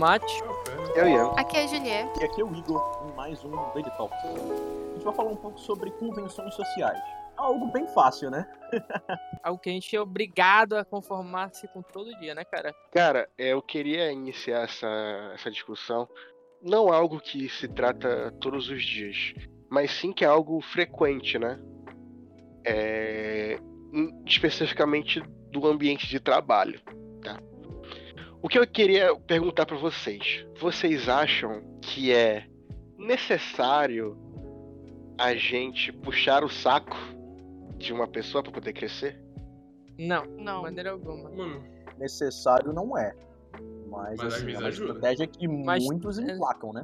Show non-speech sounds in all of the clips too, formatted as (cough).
Mate. Eu ia. Aqui é a Juliette. E aqui é o Igor em mais um Daily Talks. A gente vai falar um pouco sobre convenções sociais. Algo bem fácil, né? (laughs) Algo que a gente é obrigado a conformar-se com todo dia, né, cara? Cara, é, eu queria iniciar essa, essa discussão. Não algo que se trata todos os dias, mas sim que é algo frequente, né? É, especificamente do ambiente de trabalho? O que eu queria perguntar pra vocês, vocês acham que é necessário a gente puxar o saco de uma pessoa pra poder crescer? Não, de Não. maneira alguma. Mano, Necessário não é. Mas, Mas assim, é uma ajuda. estratégia que Mas- muitos é- emplacam, né?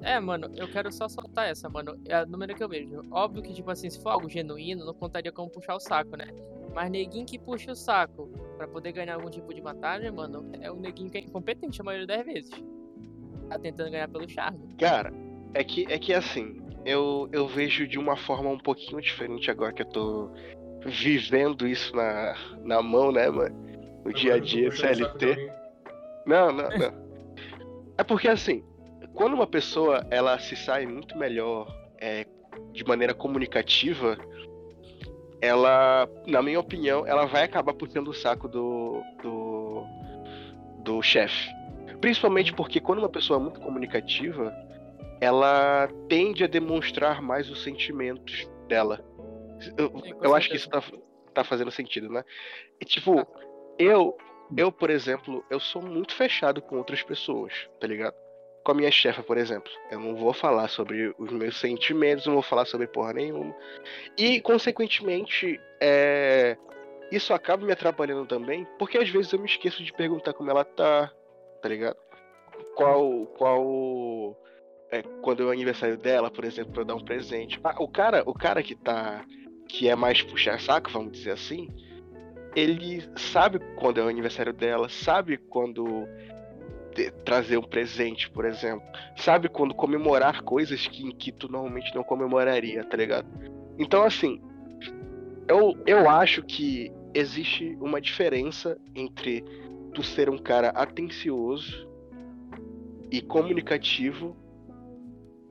É, mano, eu quero só soltar essa, mano. É a número que eu vejo. Óbvio que, tipo assim, se for algo genuíno, não contaria como puxar o saco, né? Mas neguinho que puxa o saco pra poder ganhar algum tipo de vantagem, mano, é um neguinho que é incompetente a maioria das vezes. Tá tentando ganhar pelo charme. Cara, é que é que assim, eu, eu vejo de uma forma um pouquinho diferente agora que eu tô vivendo isso na, na mão, né, mano? No dia a agora eu dia, o saco de CLT. Não, não, não. É porque assim, quando uma pessoa ela se sai muito melhor é, de maneira comunicativa, ela, na minha opinião, ela vai acabar puxando o saco do do, do chefe. Principalmente porque quando uma pessoa é muito comunicativa, ela tende a demonstrar mais os sentimentos dela. Eu, Sim, com eu acho que isso tá, tá fazendo sentido, né? E, tipo, eu, eu, por exemplo, eu sou muito fechado com outras pessoas, tá ligado? Com a minha chefa, por exemplo. Eu não vou falar sobre os meus sentimentos, não vou falar sobre porra nenhuma. E, consequentemente, é, isso acaba me atrapalhando também, porque às vezes eu me esqueço de perguntar como ela tá, tá ligado? Qual. Qual. É, quando é o aniversário dela, por exemplo, pra eu dar um presente. Ah, o cara, o cara que tá. que é mais puxar saco, vamos dizer assim, ele sabe quando é o aniversário dela, sabe quando trazer um presente, por exemplo. Sabe quando comemorar coisas que, que tu normalmente não comemoraria, tá ligado? Então, assim, eu, eu acho que existe uma diferença entre tu ser um cara atencioso e comunicativo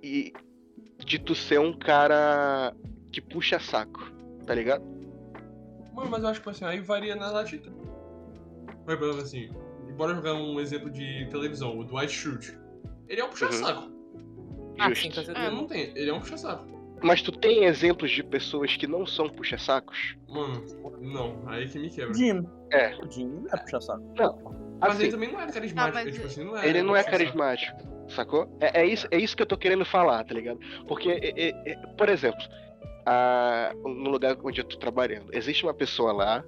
e de tu ser um cara que puxa saco, tá ligado? Mano, mas eu acho que assim, aí varia na latitude. Por exemplo, assim, bora jogar um exemplo de televisão, o Dwight Schrute. Ele é um puxa-saco. Ah, Justo. sim, com Ele certeza. não tem, ele é um puxa-saco. Mas tu tem exemplos de pessoas que não são puxa-sacos? Mano, não, aí que me quebra. Jim. É. O Jim não é puxar saco. Mas Assim, ele também não é carismático, Não, mas tipo assim, não é. ele não é puxa-saco. carismático, sacou? É, é isso, é isso que eu tô querendo falar, tá ligado? Porque, é- é- é- por exemplo, a- no lugar onde eu tô trabalhando, existe uma pessoa lá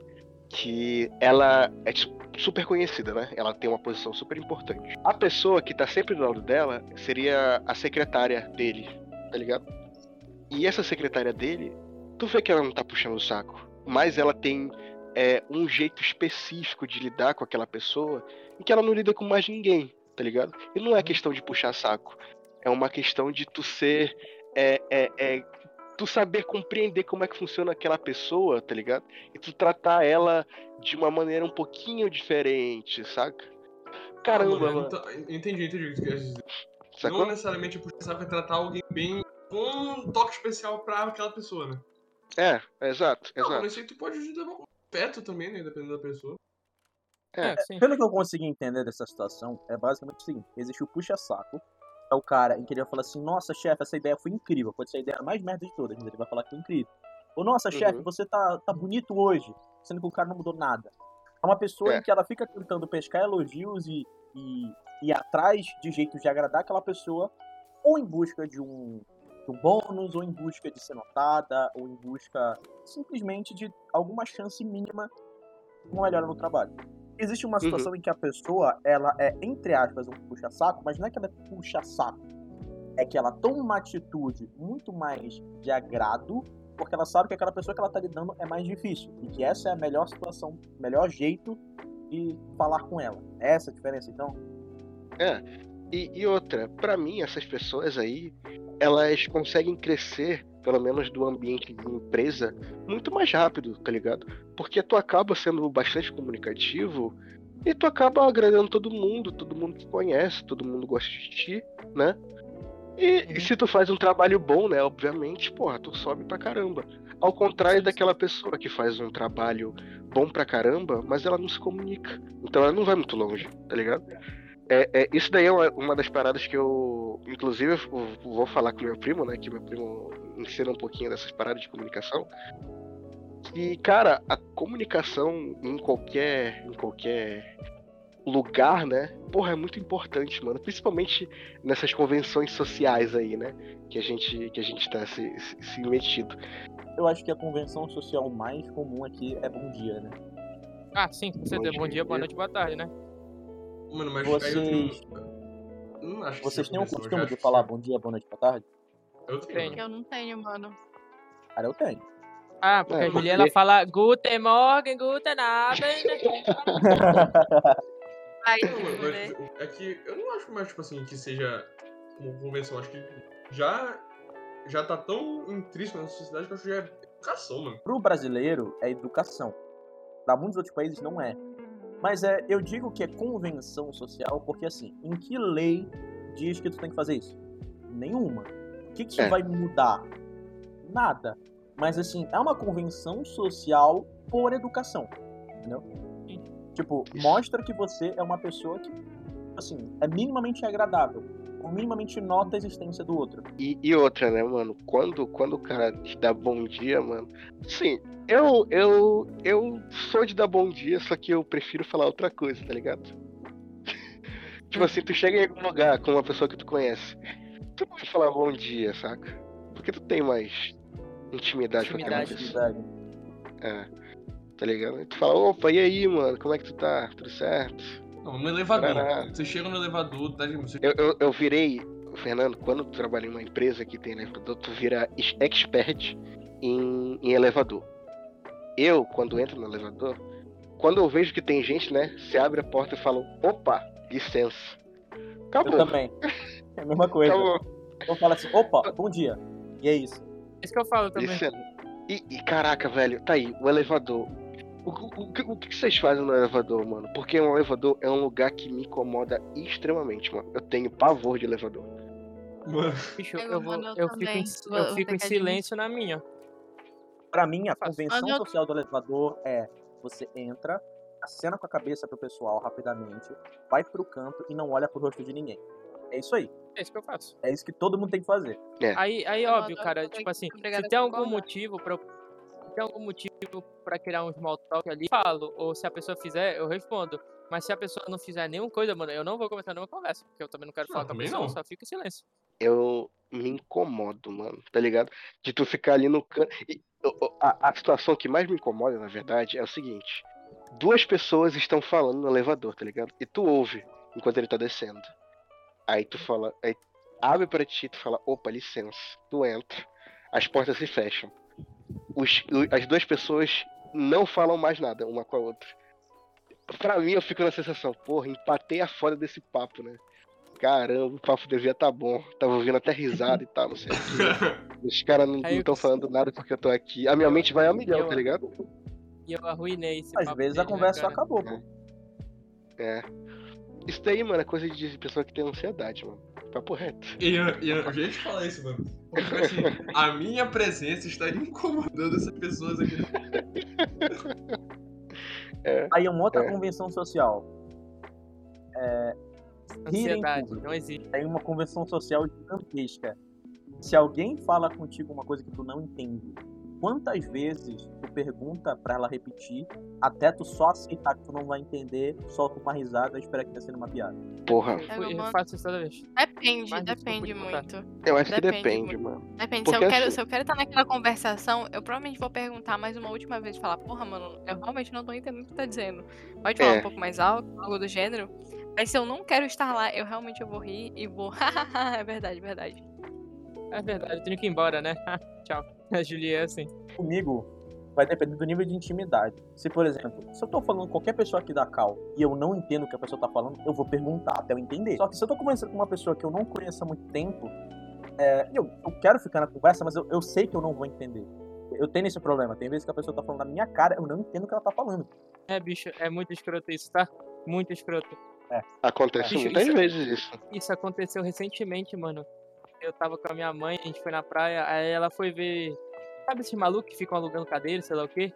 que ela é tipo, super conhecida, né? Ela tem uma posição super importante. A pessoa que tá sempre do lado dela seria a secretária dele, tá ligado? E essa secretária dele, tu vê que ela não tá puxando o saco, mas ela tem é, um jeito específico de lidar com aquela pessoa em que ela não lida com mais ninguém, tá ligado? E não é questão de puxar saco, é uma questão de tu ser. É, é, é, tu saber compreender como é que funciona aquela pessoa, tá ligado? E tu tratar ela de uma maneira um pouquinho diferente, saca? Caramba, Mano, mano. então, entendi, entendi o que tu quer dizer. Sacou? Não necessariamente puxa-saco é tratar alguém bem com um toque especial pra aquela pessoa, né? É, exato, Não, exato. mas isso aí tu pode ajudar perto também, né? Dependendo da pessoa. É, sim. Pelo que eu consegui entender dessa situação, é basicamente o seguinte: existe o puxa-saco, é o cara em que ele vai falar assim: Nossa, chefe, essa ideia foi incrível. Pode ser a ideia mais merda de todas, mas ele vai falar que foi incrível. Ou, Nossa, chefe, Uhum. você tá, tá bonito hoje, sendo que o cara não mudou nada. É uma pessoa É. em que ela fica tentando pescar elogios e, e ir atrás de jeitos de agradar aquela pessoa, ou em busca de um, de um bônus, ou em busca de ser notada, ou em busca simplesmente de alguma chance mínima de uma melhora no trabalho. Existe uma situação em que a pessoa, ela é, entre aspas, um puxa-saco, mas não é que ela é puxa-saco. É que ela toma uma atitude muito mais de agrado, porque ela sabe que aquela pessoa que ela tá lidando é mais difícil. E que essa é a melhor situação, o melhor jeito de falar com ela. É essa a diferença, então? E, e outra, pra mim, essas pessoas aí, elas conseguem crescer, pelo menos do ambiente de empresa, muito mais rápido, tá ligado? Porque tu acaba sendo bastante comunicativo E tu acaba agradando todo mundo, todo mundo te conhece, todo mundo gosta de ti, né? E, Uhum. se tu faz um trabalho bom, né? Obviamente, porra, tu sobe pra caramba. Ao contrário daquela pessoa que faz um trabalho bom pra caramba, mas ela não se comunica. Então ela não vai muito longe, tá ligado? É, é, isso daí é uma, uma das paradas que eu, inclusive, eu vou falar com meu primo, né? Que meu primo ensina um pouquinho dessas paradas de comunicação. E, cara, a comunicação em qualquer, em qualquer lugar, né? Porra, é muito importante, mano. Principalmente nessas convenções sociais aí, né? Que a gente, que a gente tá se, se, se metido. Eu acho que a convenção social mais comum aqui é bom dia, né? Ah, sim, com certeza. Bom dia, boa noite, boa tarde, né? Mano, mas Vocês- aí eu tenho. Eu não acho que Vocês têm o costume de falar bom dia, boa noite, boa tarde? Eu tenho. Eu não tenho, mano. Cara, eu tenho. Ah, porque É, a Julia, porque- fala Guten Morgen, Guten Abend. (laughs) Ai, Não, fuder. mas é que eu não acho mais, tipo assim, que seja uma convenção. Acho que já, já tá tão intrínseco na sociedade que eu acho que já é educação, mano. Pro brasileiro é educação. Pra muitos outros países não é. Mas é, eu digo que é convenção social porque assim, em que lei diz que tu tem que fazer isso? Nenhuma. O que, que isso É. vai mudar? Nada. Mas assim, é uma convenção social por educação. Entendeu? Tipo, Isso. mostra que você é uma pessoa que, assim, é minimamente agradável. Ou minimamente nota a existência do outro. E, e outra, né, mano? Quando, quando o cara te dá bom dia, mano. Sim, eu, eu, eu sou de dar bom dia, só que eu prefiro falar outra coisa, tá ligado? (laughs) tipo assim, tu chega em algum lugar com uma pessoa que tu conhece. Tu pode falar bom dia, saca? Porque tu tem mais intimidade, com aquela Intimidade. pessoa. É. Tá ligado? E tu fala, opa, e aí, mano? Como é que tu tá? Tudo certo? Não, no elevador. Parará. Você chega no elevador, tá de você... Eu, eu, eu virei, Fernando, quando tu trabalha em uma empresa que tem elevador, tu vira ex- expert em, em elevador. Eu, quando entro no elevador, quando eu vejo que tem gente, né? Você abre a porta e fala, opa, licença. Eu Acabou. também. (laughs) É a mesma coisa. Acabou. Eu falo assim, opa, bom dia. E é isso. Isso que eu falo também. Licença. E, e, caraca, velho, tá aí, o elevador. O, o, o que- o que vocês fazem no elevador, mano? Porque um elevador é um lugar que me incomoda extremamente, mano. Eu tenho pavor de elevador. Mano, Bicho, Eu, eu, vou, eu fico em, eu vou fico em silêncio na minha. Pra mim, a convenção social do elevador é você entra, acena com a cabeça pro pessoal rapidamente, vai pro canto e não olha pro rosto de ninguém. É isso aí. É isso que eu faço. É isso que todo mundo tem que fazer. Aí, aí Eu óbvio, cara, tipo assim, se tem algum motivo pra eu- se tem algum motivo pra criar um small talk ali, falo. Ou se a pessoa fizer, eu respondo. Mas se a pessoa não fizer nenhuma coisa, mano, eu não vou começar nenhuma conversa. Porque eu também não quero Não, falar com a também pessoa, não. só fico em silêncio. eu me incomodo, mano, tá ligado? De tu ficar ali no canto. A, a situação que mais me incomoda, na verdade, é o seguinte: duas pessoas estão falando no elevador, tá ligado? E tu ouve enquanto ele tá descendo. Aí tu fala, aí abre pra ti, tu fala, opa, licença. Tu entra, as portas se fecham. Os- as duas pessoas não falam mais nada uma com a outra. Pra mim, eu fico na sensação, porra, empatei a foda desse papo, né? Caramba, o papo devia tá bom. Tava ouvindo até risada e tal, não sei o. (laughs) Os caras não estão falando nada porque eu tô aqui. A minha mente vai a milhão, Eu- tá ligado? E eu arruinei esse Às papo vezes a dele, né, conversa só cara? acabou, pô. É. Isso daí, mano, é coisa de pessoa que tem ansiedade, mano. Papo reto. Ian, Ian, eu já ia te falar isso, mano. Porque, assim, (laughs) a minha presença estaria incomodando essas pessoas aqui. (laughs) Aí uma outra É. convenção social. É. Ansiedade, não existe. Tem uma convenção social gigantesca. Se alguém fala contigo uma coisa que tu não entende, quantas vezes pergunta pra ela repetir, até tu só aceitar que tu não vai entender, solta uma risada e espera que tenha sido uma piada. Porra, Eu, eu faço isso toda vez. Depende, Mas depende muito. eu acho que Depende depende, mano. Depende. Porque se, eu quero, assim- se eu quero estar naquela conversação, eu provavelmente vou perguntar mais uma última vez. Falar, porra, mano, eu realmente não tô entendendo o que tá dizendo. Pode falar É. um pouco mais alto, algo do gênero. Mas se eu não quero estar lá, eu realmente eu vou rir e vou. (laughs) é verdade, verdade. É verdade, eu tenho que ir embora, né? (laughs) Tchau. A Julia é assim. Comigo, vai depender do nível de intimidade. Se, por exemplo, se eu tô falando com qualquer pessoa aqui da Cal e eu não entendo o que a pessoa tá falando, eu vou perguntar até eu entender. Só que se eu tô conversando com uma pessoa que eu não conheço há muito tempo, é, eu, eu quero ficar na conversa, mas eu, eu sei que eu não vou entender. Eu tenho esse problema. Tem vezes que a pessoa tá falando na minha cara, eu não entendo o que ela tá falando. É, bicho, é muito escroto isso, tá? Muito escroto. Acontece Bicho, muitas isso- vezes isso. Isso aconteceu recentemente, mano. Eu tava com a minha mãe, a gente foi na praia, aí ela foi ver. Sabe esses malucos que ficam alugando cadeira, sei lá o quê?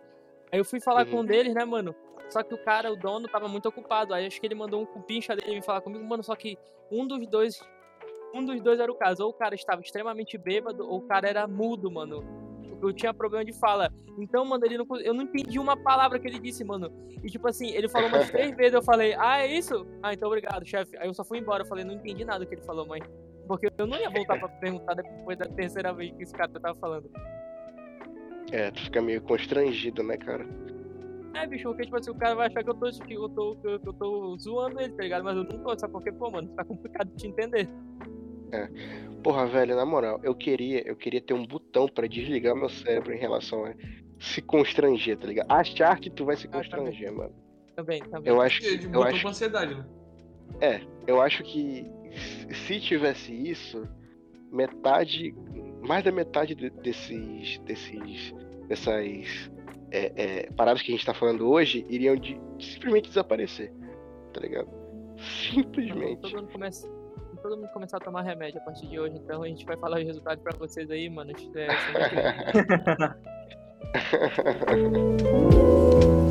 Aí eu fui falar com um Uhum. deles, né, mano? Só que o cara, o dono, tava muito ocupado. Aí acho que ele mandou um cupincha dele vir falar comigo, mano. Só que um dos dois. Um dos dois era o caso. Ou o cara estava extremamente bêbado, ou o cara era mudo, mano. Eu tinha problema de fala. Então, mano, ele não, eu não entendi uma palavra que ele disse, mano. E tipo assim, ele falou umas três (laughs) vezes, eu falei, ah, é isso? Ah, então obrigado, chefe. Aí eu só fui embora, eu falei, não entendi nada que ele falou, mãe. Porque eu não ia voltar pra perguntar depois da terceira vez que esse cara tava falando. É, tu fica meio constrangido, né, cara? É, bicho, porque tipo assim, o cara vai achar que eu tô, que eu tô, que eu, que eu tô zoando ele, tá ligado? Mas eu não tô, sabe porque, pô, mano, tá complicado de te entender. Porra, velho, na moral, eu queria, eu queria ter um botão pra desligar meu cérebro em relação a se constranger, tá ligado? Achar que tu vai se Ah, tá constranger, mano. Também, também. Eu acho que, de eu acho, com ansiedade, né? eu acho que se tivesse isso, metade, mais da metade de- desses, desses, dessas é, é, paradas que a gente tá falando hoje iriam de- simplesmente desaparecer, tá ligado? Simplesmente. Todo mundo começa. Todo mundo começar a tomar remédio a partir de hoje, então a gente vai falar os resultados pra vocês aí, mano. É, vem. (laughs) (laughs)